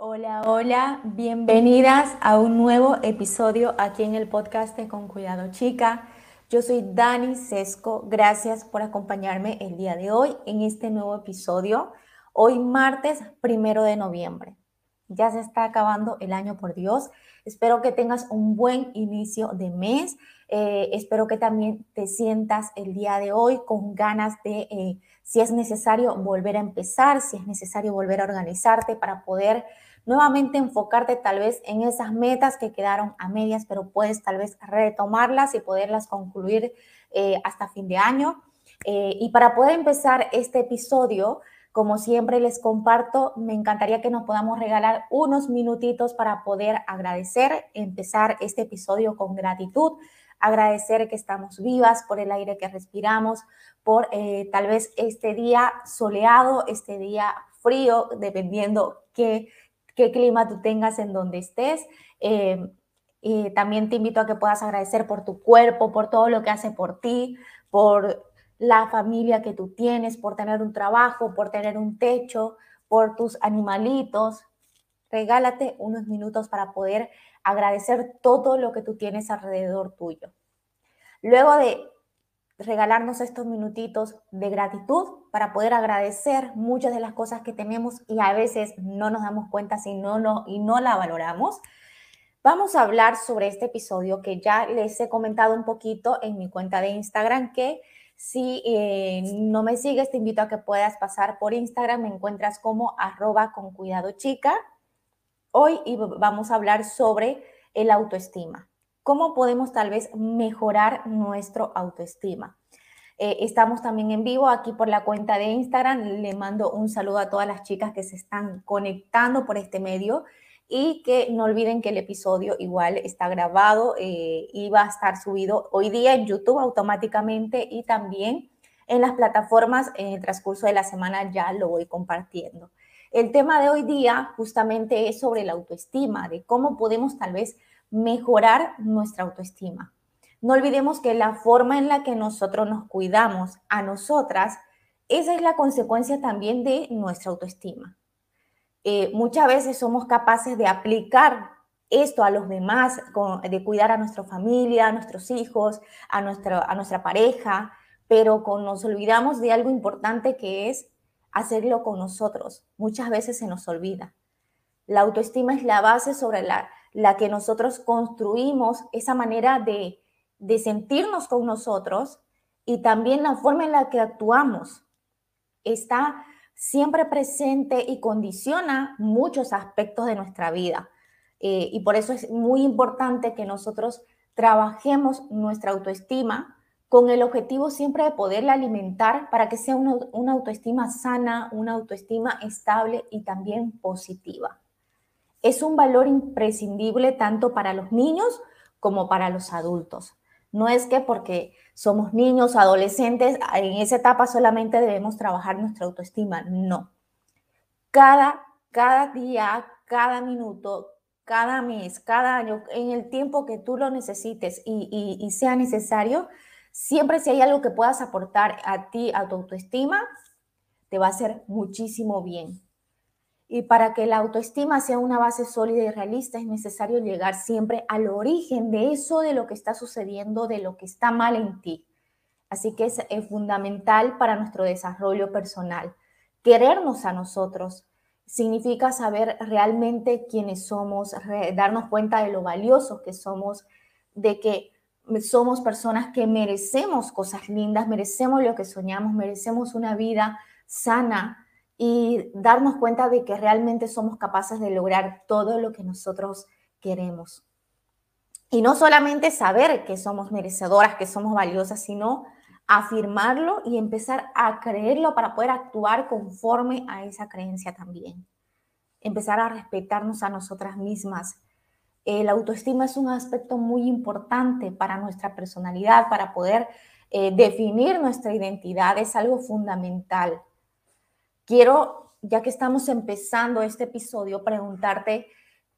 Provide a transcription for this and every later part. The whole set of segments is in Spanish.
Hola, hola, bienvenidas a un nuevo episodio aquí en el podcast de Con Cuidado Chica. Yo soy Dani Sesco, gracias por acompañarme el día de hoy en este nuevo episodio, hoy martes primero de noviembre. Ya se está acabando el año, por Dios. Espero que tengas un buen inicio de mes. Eh, espero que también te sientas el día de hoy con ganas de, eh, si es necesario, volver a empezar, si es necesario volver a organizarte para poder nuevamente enfocarte tal vez en esas metas que quedaron a medias, pero puedes tal vez retomarlas y poderlas concluir eh, hasta fin de año. y para poder empezar este episodio, como siempre les comparto, me encantaría que nos podamos regalar unos minutitos para poder agradecer, empezar este episodio con gratitud, agradecer que estamos vivas por el aire que respiramos, por eh, tal vez este día soleado, este día frío, dependiendo qué, qué clima tú tengas en donde estés. Eh, y también te invito a que puedas agradecer por tu cuerpo, por todo lo que hace por ti, por la familia que tú tienes, por tener un trabajo, por tener un techo, por tus animalitos. Regálate unos minutos para poder agradecer todo lo que tú tienes alrededor tuyo. Luego de regalarnos estos minutitos de gratitud para poder agradecer muchas de las cosas que tenemos y a veces no nos damos cuenta si no, no y no la valoramos. Vamos a hablar sobre este episodio que ya les he comentado un poquito en mi cuenta de Instagram que si eh, no me sigues, te invito a que puedas pasar por Instagram, me encuentras como arroba con cuidado chica. Hoy vamos a hablar sobre el autoestima. ¿Cómo podemos tal vez mejorar nuestro autoestima? Eh, estamos también en vivo aquí por la cuenta de Instagram. Le mando un saludo a todas las chicas que se están conectando por este medio y que no olviden que el episodio igual está grabado eh, y va a estar subido hoy día en YouTube automáticamente y también en las plataformas en el transcurso de la semana ya lo voy compartiendo. El tema de hoy día justamente es sobre la autoestima, de cómo podemos tal vez mejorar nuestra autoestima. No olvidemos que la forma en la que nosotros nos cuidamos a nosotras, esa es la consecuencia también de nuestra autoestima. Eh, muchas veces somos capaces de aplicar esto a los demás, de cuidar a nuestra familia, a nuestros hijos, a nuestra, pareja, pero con, nos olvidamos de algo importante que es hacerlo con nosotros. Muchas veces se nos olvida. La autoestima es la base sobre la, la que nosotros construimos esa manera de, de sentirnos con nosotros y también la forma en la que actuamos. Está siempre presente y condiciona muchos aspectos de nuestra vida. Eh, y por eso es muy importante que nosotros trabajemos nuestra autoestima con el objetivo siempre de poderla alimentar para que sea una, una autoestima sana, una autoestima estable y también positiva. Es un valor imprescindible tanto para los niños como para los adultos. No es que porque somos niños, adolescentes, en esa etapa solamente debemos trabajar nuestra autoestima. No. Cada, cada día, cada minuto, cada mes, cada año, en el tiempo que tú lo necesites y, y sea necesario, siempre si hay algo que puedas aportar a ti, a tu autoestima, te va a hacer muchísimo bien. Y para que la autoestima sea una base sólida y realista es necesario llegar siempre al origen de eso, de lo que está sucediendo, de lo que está mal en ti. Así que es, fundamental para nuestro desarrollo personal. Querernos a nosotros significa saber realmente quiénes somos, darnos cuenta de lo valiosos que somos, de que somos personas que merecemos cosas lindas, merecemos lo que soñamos, merecemos una vida sana, y darnos cuenta de que realmente somos capaces de lograr todo lo que nosotros queremos. Y no solamente saber que somos merecedoras, que somos valiosas, sino afirmarlo y empezar a creerlo para poder actuar conforme a esa creencia también. Empezar a respetarnos a nosotras mismas. El autoestima es un aspecto muy importante para nuestra personalidad, para poder eh, definir nuestra identidad, es algo fundamental. Quiero, ya que estamos empezando este episodio, preguntarte,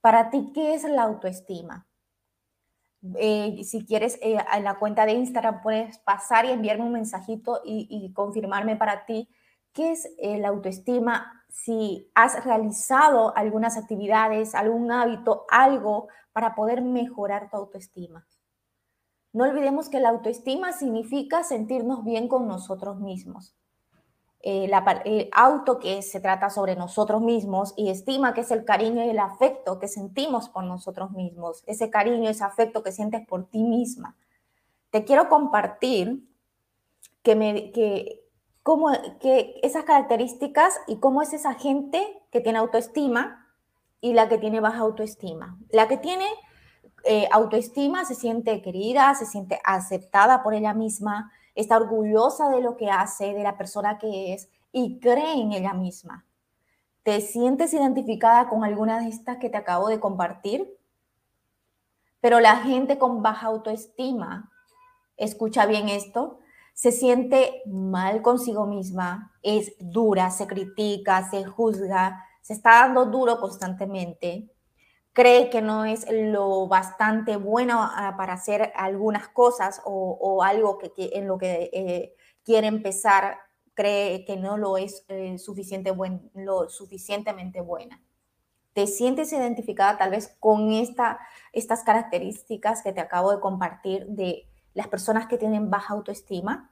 para ti, ¿qué es la autoestima? Eh, si quieres, eh, en la cuenta de Instagram puedes pasar y enviarme un mensajito y, confirmarme para ti ¿qué es la autoestima? Si has realizado algunas actividades, algún hábito, algo para poder mejorar tu autoestima. No olvidemos que la autoestima significa sentirnos bien con nosotros mismos. El auto que se trata sobre nosotros mismos y estima que es el cariño y el afecto que sentimos por nosotros mismos, ese cariño, ese afecto que sientes por ti misma. Te quiero compartir que, me, que, cómo, que esas características y cómo es esa gente que tiene autoestima y la que tiene baja autoestima. La que tiene eh, autoestima se siente querida, se siente aceptada por ella misma, está orgullosa de lo que hace, de la persona que es y cree en ella misma. ¿Te sientes identificada con alguna de estas que te acabo de compartir? Pero la gente con baja autoestima, escucha bien esto, se siente mal consigo misma, es dura, se critica, se juzga, se está dando duro constantemente, cree que no es lo bastante bueno ah, para hacer algunas cosas o, algo que, en lo que eh, quiere empezar, cree que no lo es eh, suficiente buen, lo suficientemente buena. ¿Te sientes identificada tal vez con esta, estas características que te acabo de compartir de las personas que tienen baja autoestima?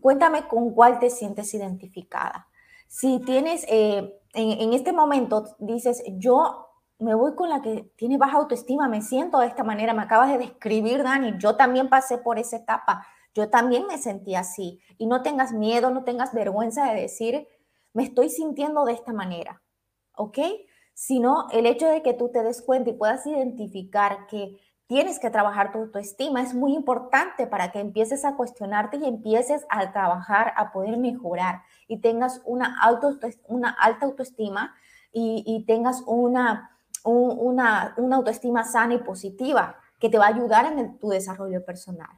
Cuéntame con cuál te sientes identificada. Si tienes, eh, en, en este momento dices, yo me voy con la que tiene baja autoestima, me siento de esta manera, me acabas de describir, Dani, yo también pasé por esa etapa, yo también me sentí así. Y no tengas miedo, no tengas vergüenza de decir, me estoy sintiendo de esta manera, ¿ok? Sino el hecho de que tú te des cuenta y puedas identificar que tienes que trabajar tu autoestima es muy importante para que empieces a cuestionarte y empieces a trabajar, a poder mejorar y tengas una, auto, una alta autoestima y, y tengas una una, autoestima sana y positiva que te va a ayudar en tu desarrollo personal.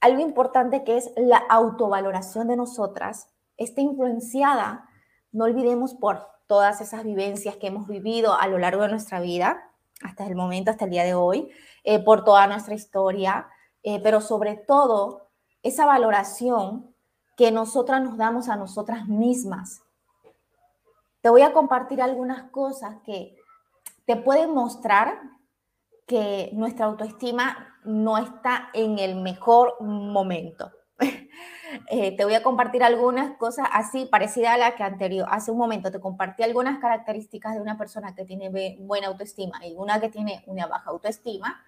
Algo importante que es la autovaloración de nosotras está influenciada, no olvidemos, por todas esas vivencias que hemos vivido a lo largo de nuestra vida, hasta el momento, hasta el día de hoy, eh, por toda nuestra historia, eh, pero sobre todo esa valoración que nosotras nos damos a nosotras mismas te voy a compartir algunas cosas que te pueden mostrar que nuestra autoestima no está en el mejor momento. Eh, te voy a compartir algunas cosas así, parecidas a la que anterior. Hace un momento te compartí algunas características de una persona que tiene buena autoestima y una que tiene una baja autoestima.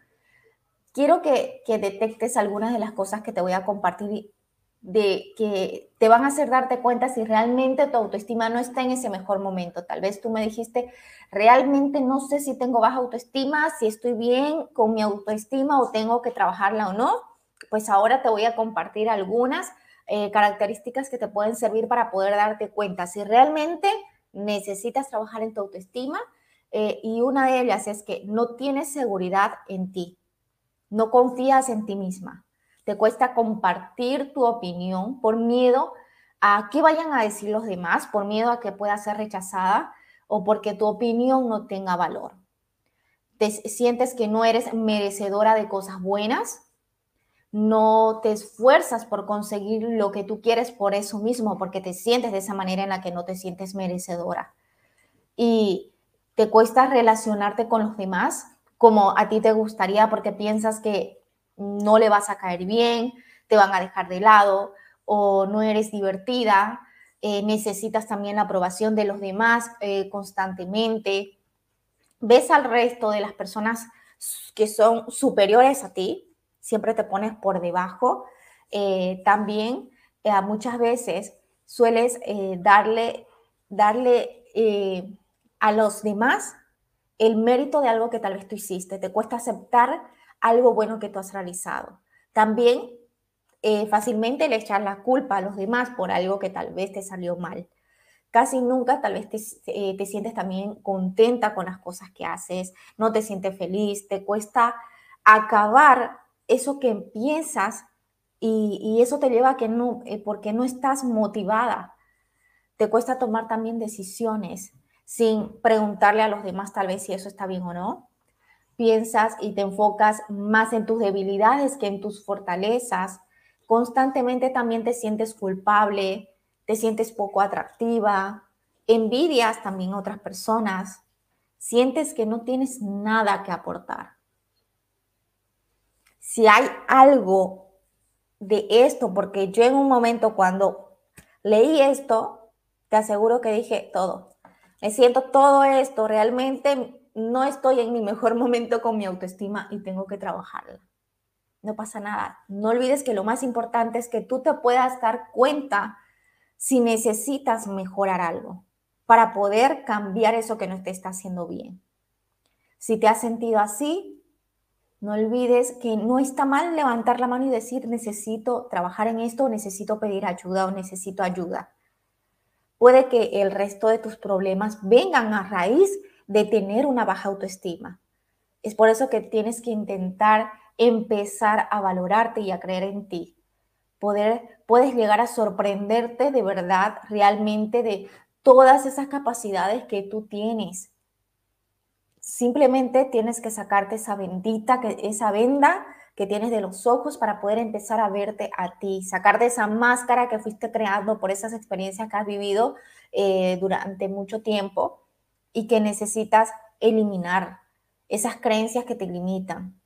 Quiero que, que detectes algunas de las cosas que te voy a compartir de que te van a hacer darte cuenta si realmente tu autoestima no está en ese mejor momento. Tal vez tú me dijiste, realmente no sé si tengo baja autoestima, si estoy bien con mi autoestima o tengo que trabajarla o no. Pues ahora te voy a compartir algunas eh, características que te pueden servir para poder darte cuenta si realmente necesitas trabajar en tu autoestima. Eh, y una de ellas es que no tienes seguridad en ti, no confías en ti misma te cuesta compartir tu opinión por miedo a qué vayan a decir los demás, por miedo a que pueda ser rechazada o porque tu opinión no tenga valor. Te sientes que no eres merecedora de cosas buenas, no te esfuerzas por conseguir lo que tú quieres por eso mismo, porque te sientes de esa manera en la que no te sientes merecedora. Y te cuesta relacionarte con los demás como a ti te gustaría porque piensas que no le vas a caer bien, te van a dejar de lado o no eres divertida, eh, necesitas también la aprobación de los demás eh, constantemente. Ves al resto de las personas que son superiores a ti, siempre te pones por debajo. Eh, también muchas veces sueles darle, darle a los demás el mérito de algo que tal vez tú hiciste. Te cuesta aceptar algo bueno que tú has realizado. También eh, fácilmente le echar la culpa a los demás por algo que tal vez te salió mal. Casi nunca tal vez te, eh, te sientes también contenta con las cosas que haces, no te sientes feliz, te cuesta acabar eso que empiezas y, eso te lleva a que no, eh, porque no estás motivada. Te cuesta tomar también decisiones sin preguntarle a los demás tal vez si eso está bien o no piensas y te enfocas más en tus debilidades que en tus fortalezas. Constantemente también te sientes culpable, te sientes poco atractiva, envidias también otras personas, sientes que no tienes nada que aportar. Si hay algo de esto, porque yo en un momento cuando leí esto, te aseguro que dije todo. Me siento todo esto, realmente no estoy en mi mejor momento con mi autoestima y tengo que trabajarla. No pasa nada. No olvides que lo más importante es que tú te puedas dar cuenta si necesitas mejorar algo para poder cambiar eso que no te está haciendo bien. Si te has sentido así, no olvides que no está mal levantar la mano y decir necesito trabajar en esto, necesito pedir ayuda o necesito ayuda. Puede que el resto de tus problemas vengan a raíz de tener una baja autoestima. Es por eso que tienes que intentar empezar a valorarte y a creer en ti. Poder, puedes llegar a sorprenderte de verdad, realmente, de todas esas capacidades que tú tienes. Simplemente tienes que sacarte esa bendita, esa venda que tienes de los ojos para poder empezar a verte a ti, sacar de esa máscara que fuiste creando por esas experiencias que has vivido eh, durante mucho tiempo y que necesitas eliminar esas creencias que te limitan.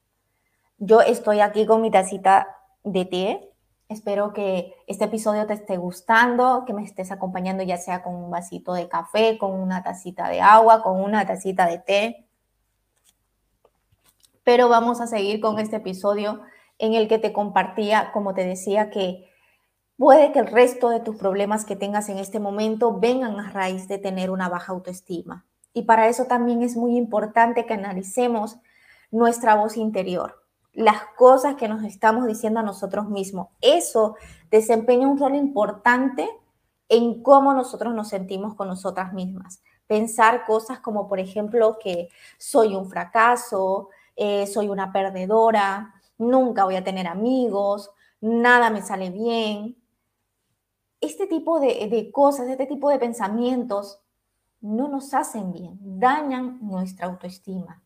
Yo estoy aquí con mi tacita de té. Espero que este episodio te esté gustando, que me estés acompañando ya sea con un vasito de café, con una tacita de agua, con una tacita de té. Pero vamos a seguir con este episodio en el que te compartía, como te decía, que puede que el resto de tus problemas que tengas en este momento vengan a raíz de tener una baja autoestima. Y para eso también es muy importante que analicemos nuestra voz interior, las cosas que nos estamos diciendo a nosotros mismos. Eso desempeña un rol importante en cómo nosotros nos sentimos con nosotras mismas. Pensar cosas como, por ejemplo, que soy un fracaso, eh, soy una perdedora, nunca voy a tener amigos, nada me sale bien. Este tipo de, de cosas, este tipo de pensamientos no nos hacen bien, dañan nuestra autoestima.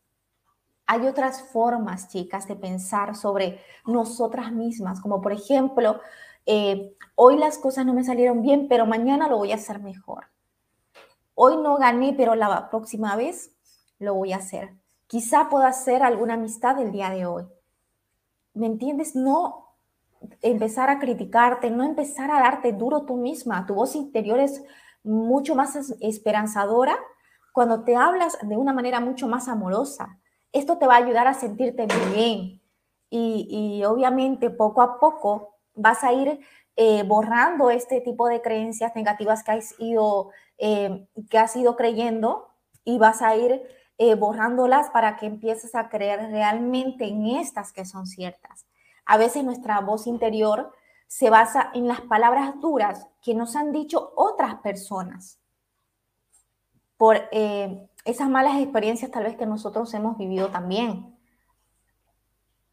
Hay otras formas, chicas, de pensar sobre nosotras mismas, como por ejemplo, eh, hoy las cosas no me salieron bien, pero mañana lo voy a hacer mejor. Hoy no gané, pero la próxima vez lo voy a hacer. Quizá pueda hacer alguna amistad el día de hoy. ¿Me entiendes? No empezar a criticarte, no empezar a darte duro tú misma. Tu voz interior es mucho más esperanzadora cuando te hablas de una manera mucho más amorosa. Esto te va a ayudar a sentirte bien y, obviamente poco a poco vas a ir eh, borrando este tipo de creencias negativas que has ido, eh, que has ido creyendo y vas a ir eh, borrándolas para que empieces a creer realmente en estas que son ciertas. A veces nuestra voz interior se basa en las palabras duras que nos han dicho otras personas por eh, esas malas experiencias tal vez que nosotros hemos vivido también.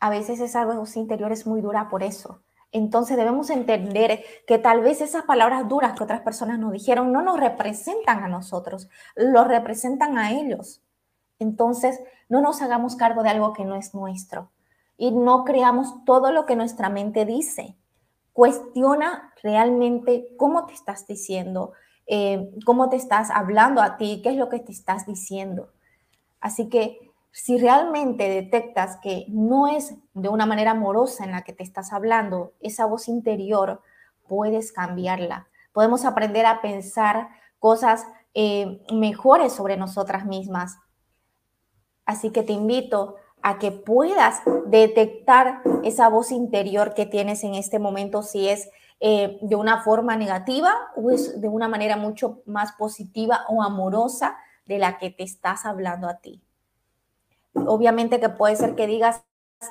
A veces esa voz interior es muy dura por eso. Entonces debemos entender que tal vez esas palabras duras que otras personas nos dijeron no nos representan a nosotros, lo representan a ellos. Entonces no nos hagamos cargo de algo que no es nuestro y no creamos todo lo que nuestra mente dice. Cuestiona realmente cómo te estás diciendo, eh, cómo te estás hablando a ti, qué es lo que te estás diciendo. Así que si realmente detectas que no es de una manera amorosa en la que te estás hablando, esa voz interior, puedes cambiarla. Podemos aprender a pensar cosas eh, mejores sobre nosotras mismas. Así que te invito a que puedas detectar esa voz interior que tienes en este momento, si es eh, de una forma negativa o es de una manera mucho más positiva o amorosa de la que te estás hablando a ti. Obviamente que puede ser que digas,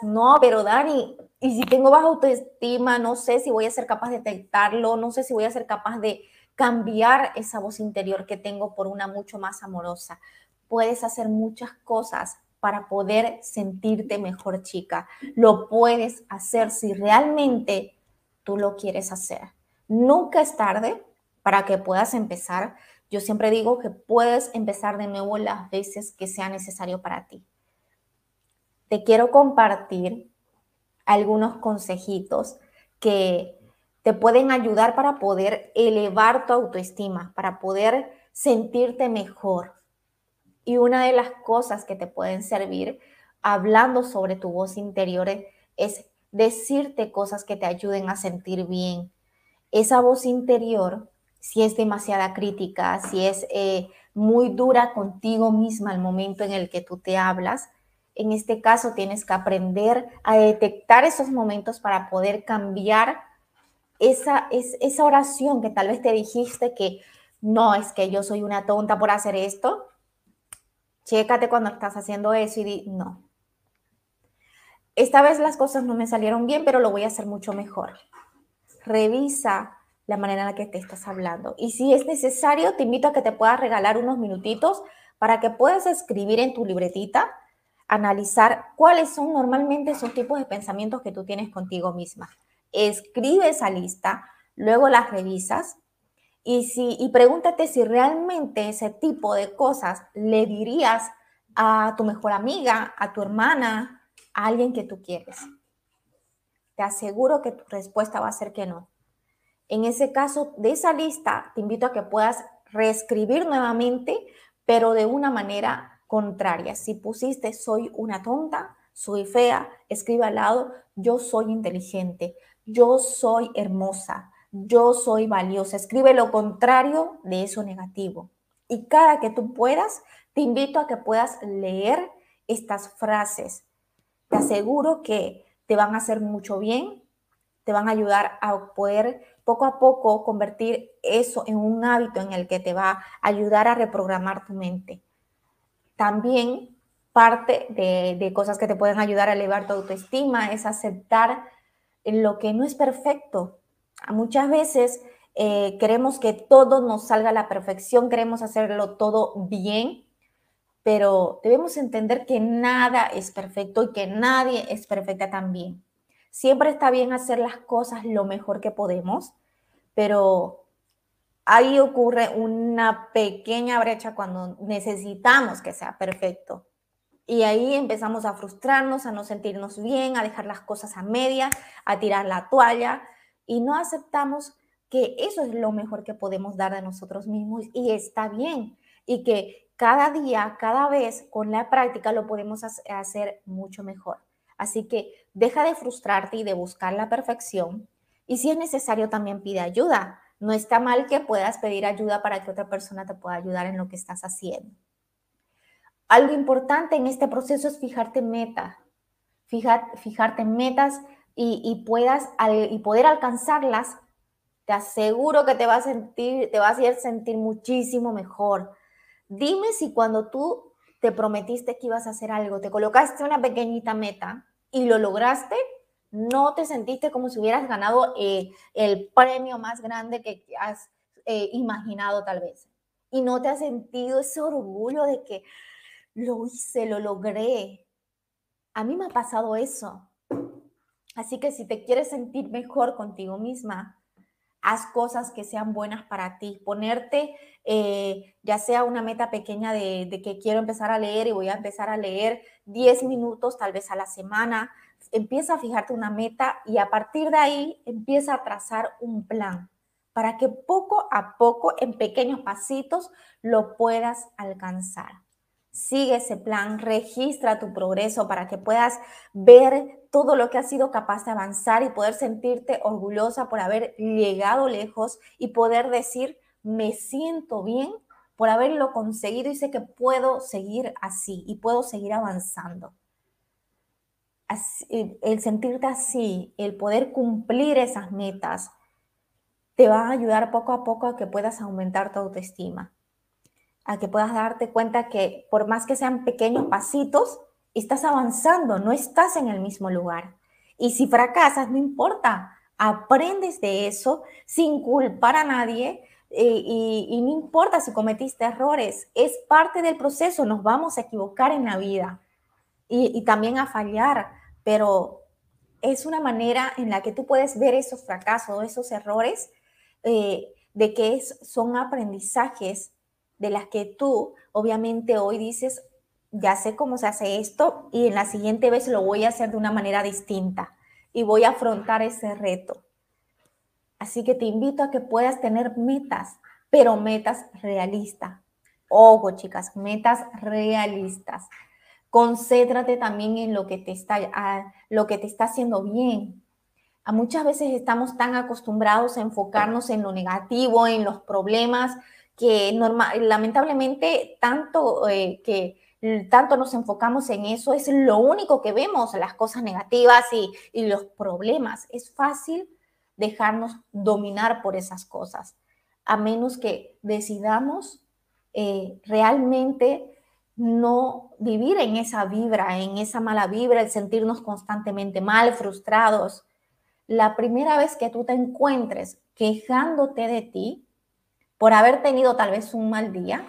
no, pero Dani, y si tengo baja autoestima, no sé si voy a ser capaz de detectarlo, no sé si voy a ser capaz de cambiar esa voz interior que tengo por una mucho más amorosa. Puedes hacer muchas cosas para poder sentirte mejor chica. Lo puedes hacer si realmente tú lo quieres hacer. Nunca es tarde para que puedas empezar. Yo siempre digo que puedes empezar de nuevo las veces que sea necesario para ti. Te quiero compartir algunos consejitos que te pueden ayudar para poder elevar tu autoestima, para poder sentirte mejor. Y una de las cosas que te pueden servir hablando sobre tu voz interior es decirte cosas que te ayuden a sentir bien. Esa voz interior, si es demasiada crítica, si es eh, muy dura contigo misma al momento en el que tú te hablas, en este caso tienes que aprender a detectar esos momentos para poder cambiar esa, es, esa oración que tal vez te dijiste que no, es que yo soy una tonta por hacer esto. Chécate cuando estás haciendo eso y di, no. Esta vez las cosas no me salieron bien, pero lo voy a hacer mucho mejor. Revisa la manera en la que te estás hablando. Y si es necesario, te invito a que te puedas regalar unos minutitos para que puedas escribir en tu libretita analizar cuáles son normalmente esos tipos de pensamientos que tú tienes contigo misma. Escribe esa lista, luego las revisas y, si, y pregúntate si realmente ese tipo de cosas le dirías a tu mejor amiga, a tu hermana, a alguien que tú quieres. Te aseguro que tu respuesta va a ser que no. En ese caso, de esa lista, te invito a que puedas reescribir nuevamente, pero de una manera contraria. Si pusiste soy una tonta, soy fea, escribe al lado yo soy inteligente, yo soy hermosa, yo soy valiosa. Escribe lo contrario de eso negativo. Y cada que tú puedas, te invito a que puedas leer estas frases. Te aseguro que te van a hacer mucho bien, te van a ayudar a poder poco a poco convertir eso en un hábito en el que te va a ayudar a reprogramar tu mente. También parte de, cosas que te pueden ayudar a elevar tu autoestima es aceptar lo que no es perfecto. Muchas veces eh, queremos que todo nos salga a la perfección, queremos hacerlo todo bien, pero debemos entender que nada es perfecto y que nadie es perfecta también. Siempre está bien hacer las cosas lo mejor que podemos, pero ahí ocurre una pequeña brecha cuando necesitamos que sea perfecto. Y ahí empezamos a frustrarnos, a no sentirnos bien, a dejar las cosas a media, a tirar la toalla y no aceptamos que eso es lo mejor que podemos dar de nosotros mismos y está bien. Y que cada día, cada vez con la práctica lo podemos hacer mucho mejor. Así que deja de frustrarte y de buscar la perfección. Y si es necesario, también pide ayuda no está mal que puedas pedir ayuda para que otra persona te pueda ayudar en lo que estás haciendo. Algo importante en este proceso es fijarte metas, fijarte metas y, puedas y poder alcanzarlas. Te aseguro que te va a sentir, te va a hacer sentir muchísimo mejor. Dime si cuando tú te prometiste que ibas a hacer algo, te colocaste una pequeñita meta y lo lograste, no te sentiste como si hubieras ganado eh, el premio más grande que has eh, imaginado tal vez. Y no te has sentido ese orgullo de que lo hice, lo logré. A mí me ha pasado eso. Así que si te quieres sentir mejor contigo misma, haz cosas que sean buenas para ti. Ponerte, eh, ya sea una meta pequeña de, de, que quiero empezar a leer y voy a empezar a leer 10 minutos tal vez a la semana, empieza a fijarte una meta y a partir de ahí empieza a trazar un plan para que poco a poco, en pequeños pasitos, lo puedas alcanzar. Sigue ese plan, registra tu progreso para que puedas ver todo lo que has sido capaz de avanzar y poder sentirte orgullosa por haber llegado lejos y poder decir, me siento bien por haberlo conseguido y sé que puedo seguir así y puedo seguir avanzando el sentirte así, el poder cumplir esas metas, te va a ayudar poco a poco a que puedas aumentar tu autoestima, a que puedas darte cuenta que por más que sean pequeños pasitos, estás avanzando, no estás en el mismo lugar. Y si fracasas, no importa, aprendes de eso sin culpar a nadie eh, y, no importa si cometiste errores, es parte del proceso, nos vamos a equivocar en la vida y, también a fallar, pero es una manera en la que tú puedes ver esos fracasos, esos errores, eh, de que son aprendizajes de las que tú obviamente hoy dices, ya sé cómo se hace esto y en la siguiente vez lo voy a hacer de una manera distinta y voy a afrontar ese reto. Así que te invito a que puedas tener metas, pero metas realistas. Ojo, chicas, metas realistas. Concéntrate también en lo que te está, lo que te está haciendo bien. A muchas veces estamos tan acostumbrados a enfocarnos en lo negativo, en los problemas, que normal, lamentablemente tanto eh, que tanto nos enfocamos en eso, es lo único que vemos, las cosas negativas y, y los problemas. Es fácil dejarnos dominar por esas cosas, a menos que decidamos eh, realmente no vivir en esa vibra, en esa mala vibra, el sentirnos constantemente mal, frustrados. La primera vez que tú te encuentres quejándote de ti por haber tenido tal vez un mal día,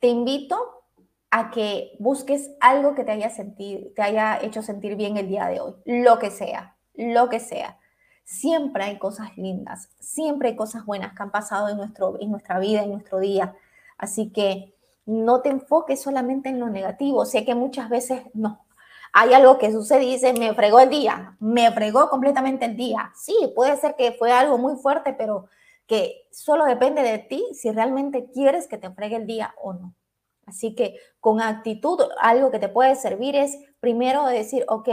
te invito a que busques algo que te haya, sentido, te haya hecho sentir bien el día de hoy, lo que sea, lo que sea. Siempre hay cosas lindas, siempre hay cosas buenas que han pasado en, nuestro, en nuestra vida, en nuestro día. Así que no te enfoques solamente en lo negativo. Sé que muchas veces no. Hay algo que sucede y dice, me fregó el día, me fregó completamente el día. Sí, puede ser que fue algo muy fuerte, pero que solo depende de ti si realmente quieres que te fregue el día o no. Así que con actitud, algo que te puede servir es primero decir, ok,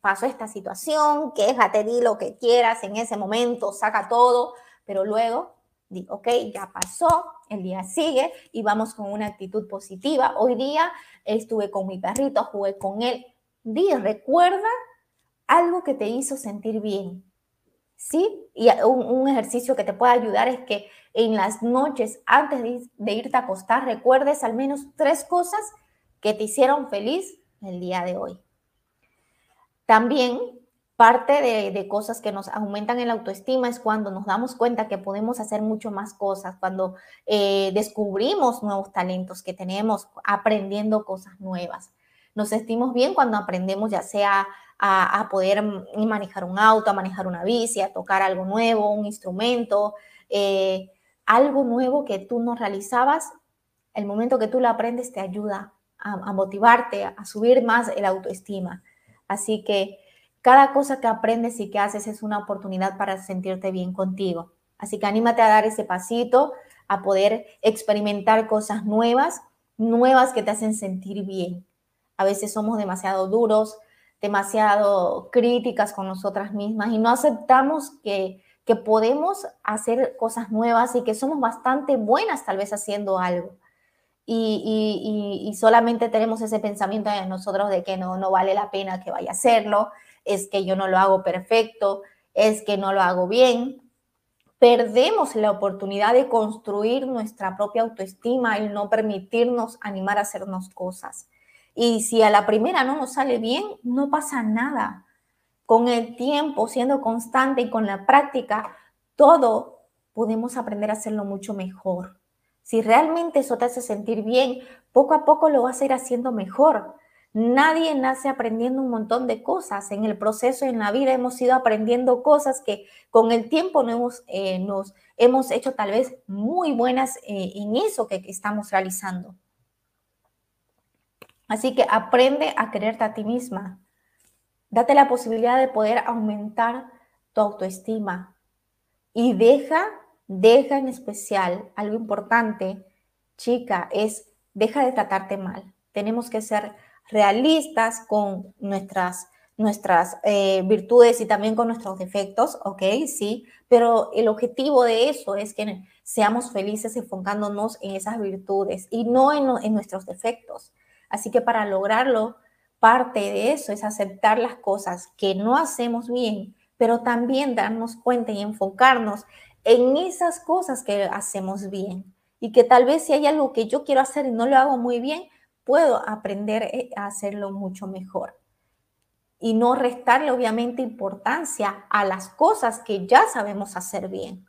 pasó esta situación, quéjate, di lo que quieras en ese momento, saca todo, pero luego di, ok, ya pasó, el día sigue y vamos con una actitud positiva. Hoy día estuve con mi perrito, jugué con él. Di, recuerda algo que te hizo sentir bien. ¿Sí? Y un, ejercicio que te puede ayudar es que en las noches, antes de, irte a acostar, recuerdes al menos tres cosas que te hicieron feliz el día de hoy. También parte de, cosas que nos aumentan en la autoestima es cuando nos damos cuenta que podemos hacer mucho más cosas, cuando eh, descubrimos nuevos talentos que tenemos, aprendiendo cosas nuevas. Nos sentimos bien cuando aprendemos ya sea a, poder manejar un auto, a manejar una bici, a tocar algo nuevo, un instrumento, eh, algo nuevo que tú no realizabas. El momento que tú lo aprendes te ayuda a, a motivarte, a subir más el autoestima. Así que cada cosa que aprendes y que haces es una oportunidad para sentirte bien contigo. Así que anímate a dar ese pasito, a poder experimentar cosas nuevas, nuevas que te hacen sentir bien. A veces somos demasiado duros, demasiado críticas con nosotras mismas y no aceptamos que, que podemos hacer cosas nuevas y que somos bastante buenas tal vez haciendo algo y, solamente tenemos ese pensamiento en nosotros de que no, no vale la pena que vaya a hacerlo, es que yo no lo hago perfecto, es que no lo hago bien. Perdemos la oportunidad de construir nuestra propia autoestima y no permitirnos animar a hacernos cosas. Y si a la primera no nos sale bien, no pasa nada. Con el tiempo, siendo constante y con la práctica, todo podemos aprender a hacerlo mucho mejor. Si realmente eso te hace sentir bien, poco a poco lo vas a ir haciendo mejor. Nadie nace aprendiendo un montón de cosas. En el proceso, en la vida, hemos ido aprendiendo cosas que con el tiempo hemos, eh, nos hemos hecho tal vez muy buenas eh, en eso que estamos realizando. Así que aprende a quererte a ti misma. Date la posibilidad de poder aumentar tu autoestima y deja Deja en especial algo importante, chica, es deja de tratarte mal. Tenemos que ser realistas con nuestras, nuestras eh, virtudes y también con nuestros defectos, ¿ok? Sí, pero el objetivo de eso es que seamos felices enfocándonos en esas virtudes y no en, en nuestros defectos. Así que para lograrlo, parte de eso es aceptar las cosas que no hacemos bien, pero también darnos cuenta y enfocarnos en esas cosas que hacemos bien y que tal vez si hay algo que yo quiero hacer y no lo hago muy bien, puedo aprender eh, a hacerlo mucho mejor. Y no restarle obviamente importancia a las cosas que ya sabemos hacer bien.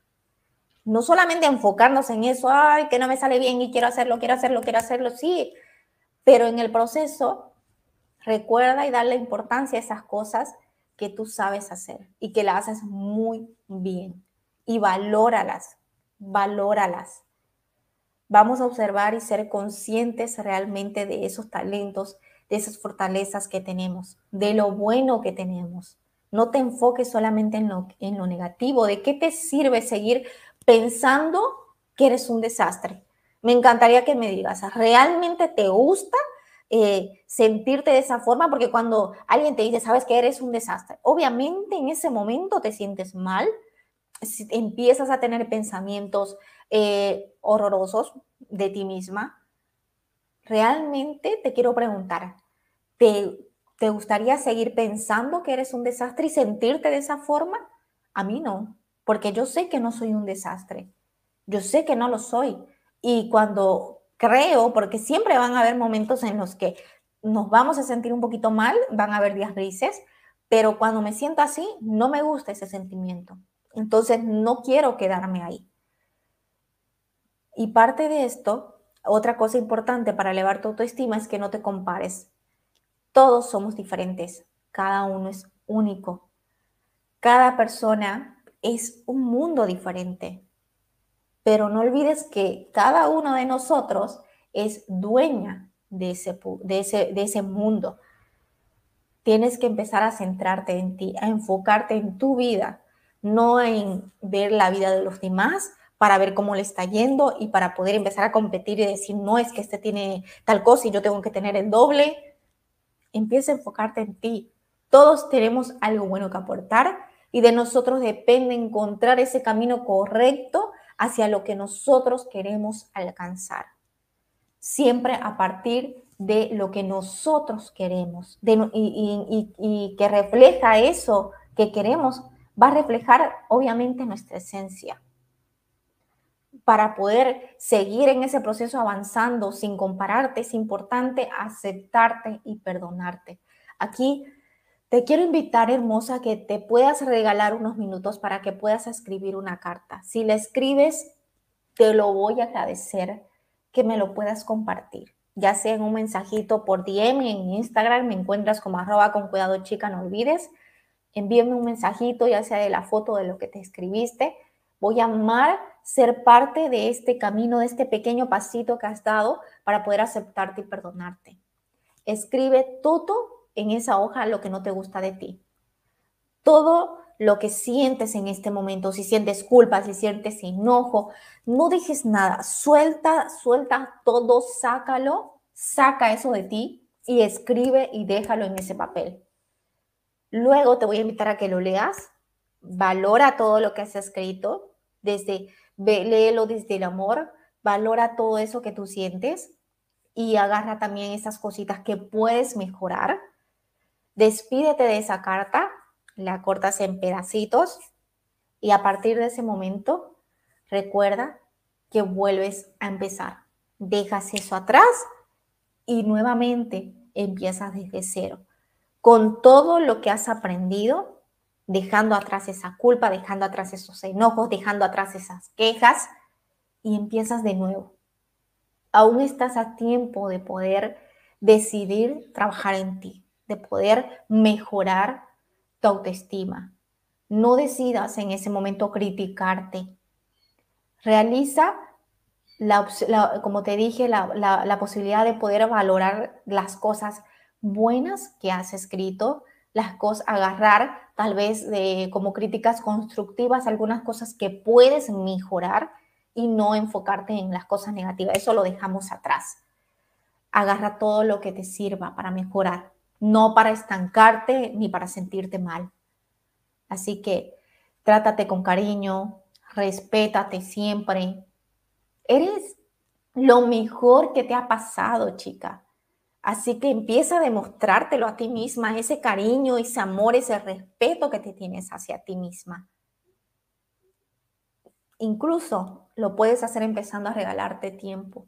No solamente enfocarnos en eso, ay, que no me sale bien y quiero hacerlo, quiero hacerlo, quiero hacerlo, sí, pero en el proceso recuerda y darle importancia a esas cosas que tú sabes hacer y que las haces muy bien y valóralas, valóralas. Vamos a observar y ser conscientes realmente de esos talentos, de esas fortalezas que tenemos, de lo bueno que tenemos. No te enfoques solamente en lo, en lo negativo. ¿De qué te sirve seguir pensando que eres un desastre? Me encantaría que me digas, ¿realmente te gusta eh, sentirte de esa forma? Porque cuando alguien te dice, sabes que eres un desastre, obviamente en ese momento te sientes mal, empiezas a tener pensamientos eh, horrorosos de ti misma. Realmente te quiero preguntar, ¿te, ¿te gustaría seguir pensando que eres un desastre y sentirte de esa forma? A mí no, porque yo sé que no soy un desastre. Yo sé que no lo soy. Y cuando creo, porque siempre van a haber momentos en los que nos vamos a sentir un poquito mal, van a haber días grises, pero cuando me siento así, no me gusta ese sentimiento. Entonces, no quiero quedarme ahí. Y parte de esto, otra cosa importante para elevar tu autoestima es que no te compares. Todos somos diferentes, cada uno es único. Cada persona es un mundo diferente. Pero no olvides que cada uno de nosotros es dueña de ese, de ese, de ese mundo. Tienes que empezar a centrarte en ti, a enfocarte en tu vida, no en ver la vida de los demás para ver cómo le está yendo y para poder empezar a competir y decir, no es que este tiene tal cosa y yo tengo que tener el doble. Empieza a enfocarte en ti. Todos tenemos algo bueno que aportar y de nosotros depende encontrar ese camino correcto hacia lo que nosotros queremos alcanzar. Siempre a partir de lo que nosotros queremos y, y que refleja eso que queremos, va a reflejar obviamente nuestra esencia. Para poder seguir en ese proceso avanzando sin compararte, es importante aceptarte y perdonarte. Aquí te quiero invitar, hermosa, que te puedas regalar unos minutos para que puedas escribir una carta. Si la escribes, te lo voy a agradecer que me lo puedas compartir, ya sea en un mensajito por DM en Instagram, me encuentras como arroba con cuidado chica, no olvides. Envíame un mensajito, ya sea de la foto de lo que te escribiste. Voy a amar ser parte de este camino, de este pequeño pasito que has dado para poder aceptarte y perdonarte. Escribe todo en esa hoja lo que no te gusta de ti. Todo lo que sientes en este momento, si sientes culpa, si sientes enojo, no dejes nada, suelta, suelta todo, sácalo, saca eso de ti y escribe y déjalo en ese papel. Luego te voy a invitar a que lo leas, valora todo lo que has escrito, desde léelo desde el amor, valora todo eso que tú sientes y agarra también esas cositas que puedes mejorar Despídete de esa carta, la cortas en pedacitos y a partir de ese momento recuerda que vuelves a empezar. Dejas eso atrás y nuevamente empiezas desde cero. Con todo lo que has aprendido, dejando atrás esa culpa, dejando atrás esos enojos, dejando atrás esas quejas y empiezas de nuevo. Aún estás a tiempo de poder decidir trabajar en ti de poder mejorar tu autoestima. No decidas en ese momento criticarte. Realiza, la, como te dije, la, posibilidad de poder valorar las cosas buenas que has escrito, las cosas, agarrar tal vez de, como críticas constructivas algunas cosas que puedes mejorar y no enfocarte en las cosas negativas. Eso lo dejamos atrás. Agarra todo lo que te sirva para mejorar no para estancarte ni para sentirte mal. Así que trátate con cariño, respétate siempre. Eres lo mejor que te ha pasado, chica. Así que empieza a demostrártelo a ti misma, ese cariño, ese amor, ese respeto que te tienes hacia ti misma. Incluso lo puedes hacer empezando a regalarte tiempo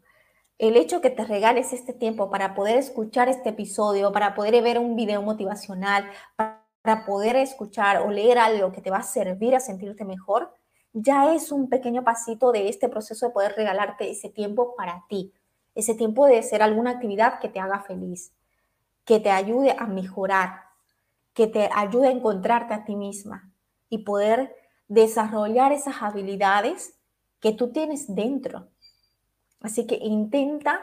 el hecho que te regales este tiempo para poder escuchar este episodio, para poder ver un video motivacional, para poder escuchar o leer algo que te va a servir a sentirte mejor, ya es un pequeño pasito de este proceso de poder regalarte ese tiempo para ti, ese tiempo de hacer alguna actividad que te haga feliz, que te ayude a mejorar, que te ayude a encontrarte a ti misma y poder desarrollar esas habilidades que tú tienes dentro Así que intenta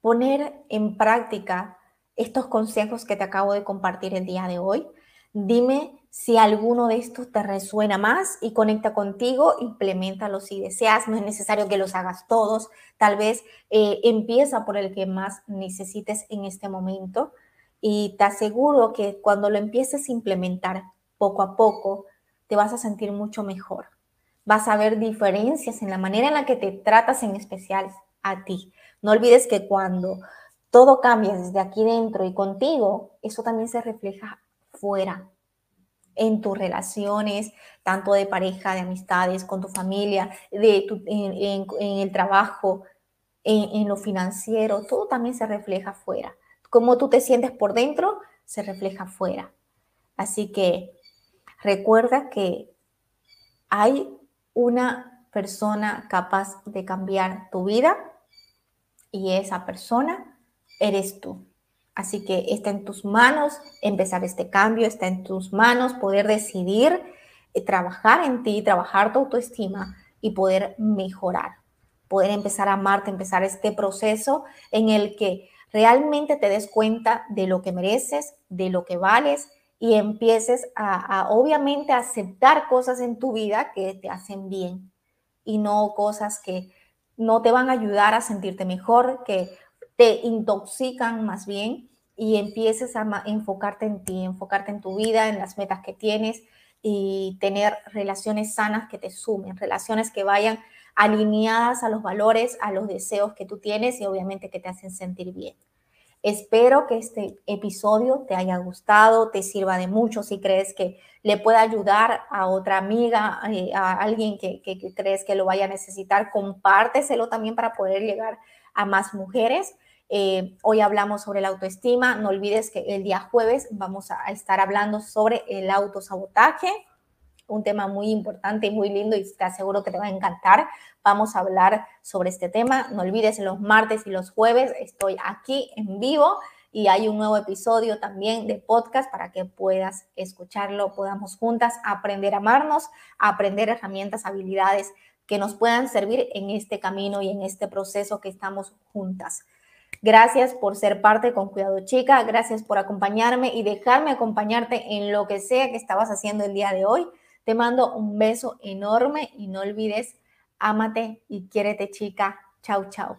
poner en práctica estos consejos que te acabo de compartir el día de hoy. Dime si alguno de estos te resuena más y conecta contigo, implementalo si deseas. No es necesario que los hagas todos. Tal vez eh, empieza por el que más necesites en este momento. Y te aseguro que cuando lo empieces a implementar poco a poco, te vas a sentir mucho mejor. Vas a ver diferencias en la manera en la que te tratas en especial a ti. No olvides que cuando todo cambia desde aquí dentro y contigo, eso también se refleja fuera, en tus relaciones, tanto de pareja, de amistades, con tu familia, de en, el trabajo, en, en, lo financiero, todo también se refleja fuera. Cómo tú te sientes por dentro, se refleja fuera. Así que recuerda que hay una persona capaz de cambiar tu vida y esa persona eres tú. Así que está en tus manos empezar este cambio, está en tus manos poder decidir eh, trabajar en ti, trabajar tu autoestima y poder mejorar, poder empezar a amarte, empezar este proceso en el que realmente te des cuenta de lo que mereces, de lo que vales y empieces a, a obviamente aceptar cosas en tu vida que te hacen bien y no cosas que no te van a ayudar a sentirte mejor, que te intoxican más bien y empieces a enfocarte en ti, enfocarte en tu vida, en las metas que tienes y tener relaciones sanas que te sumen, relaciones que vayan alineadas a los valores, a los deseos que tú tienes y obviamente que te hacen sentir bien. Espero que este episodio te haya gustado, te sirva de mucho. Si crees que le pueda ayudar a otra amiga, eh, a alguien que, crees que lo vaya a necesitar, compárteselo también para poder llegar a más mujeres. Eh, hoy hablamos sobre la autoestima. No olvides que el día jueves vamos a estar hablando sobre el autosabotaje, un tema muy importante y muy lindo y te aseguro que te va a encantar. Vamos a hablar sobre este tema. No olvides, los martes y los jueves estoy aquí en vivo y hay un nuevo episodio también de podcast para que puedas escucharlo, podamos juntas aprender a amarnos, aprender herramientas, habilidades que nos puedan servir en este camino y en este proceso que estamos juntas. Gracias por ser parte con Cuidado Chica, gracias por acompañarme y dejarme acompañarte en lo que sea que estabas haciendo el día de hoy. Te mando un beso enorme y no olvides, ámate y quiérete chica. Chau, chau.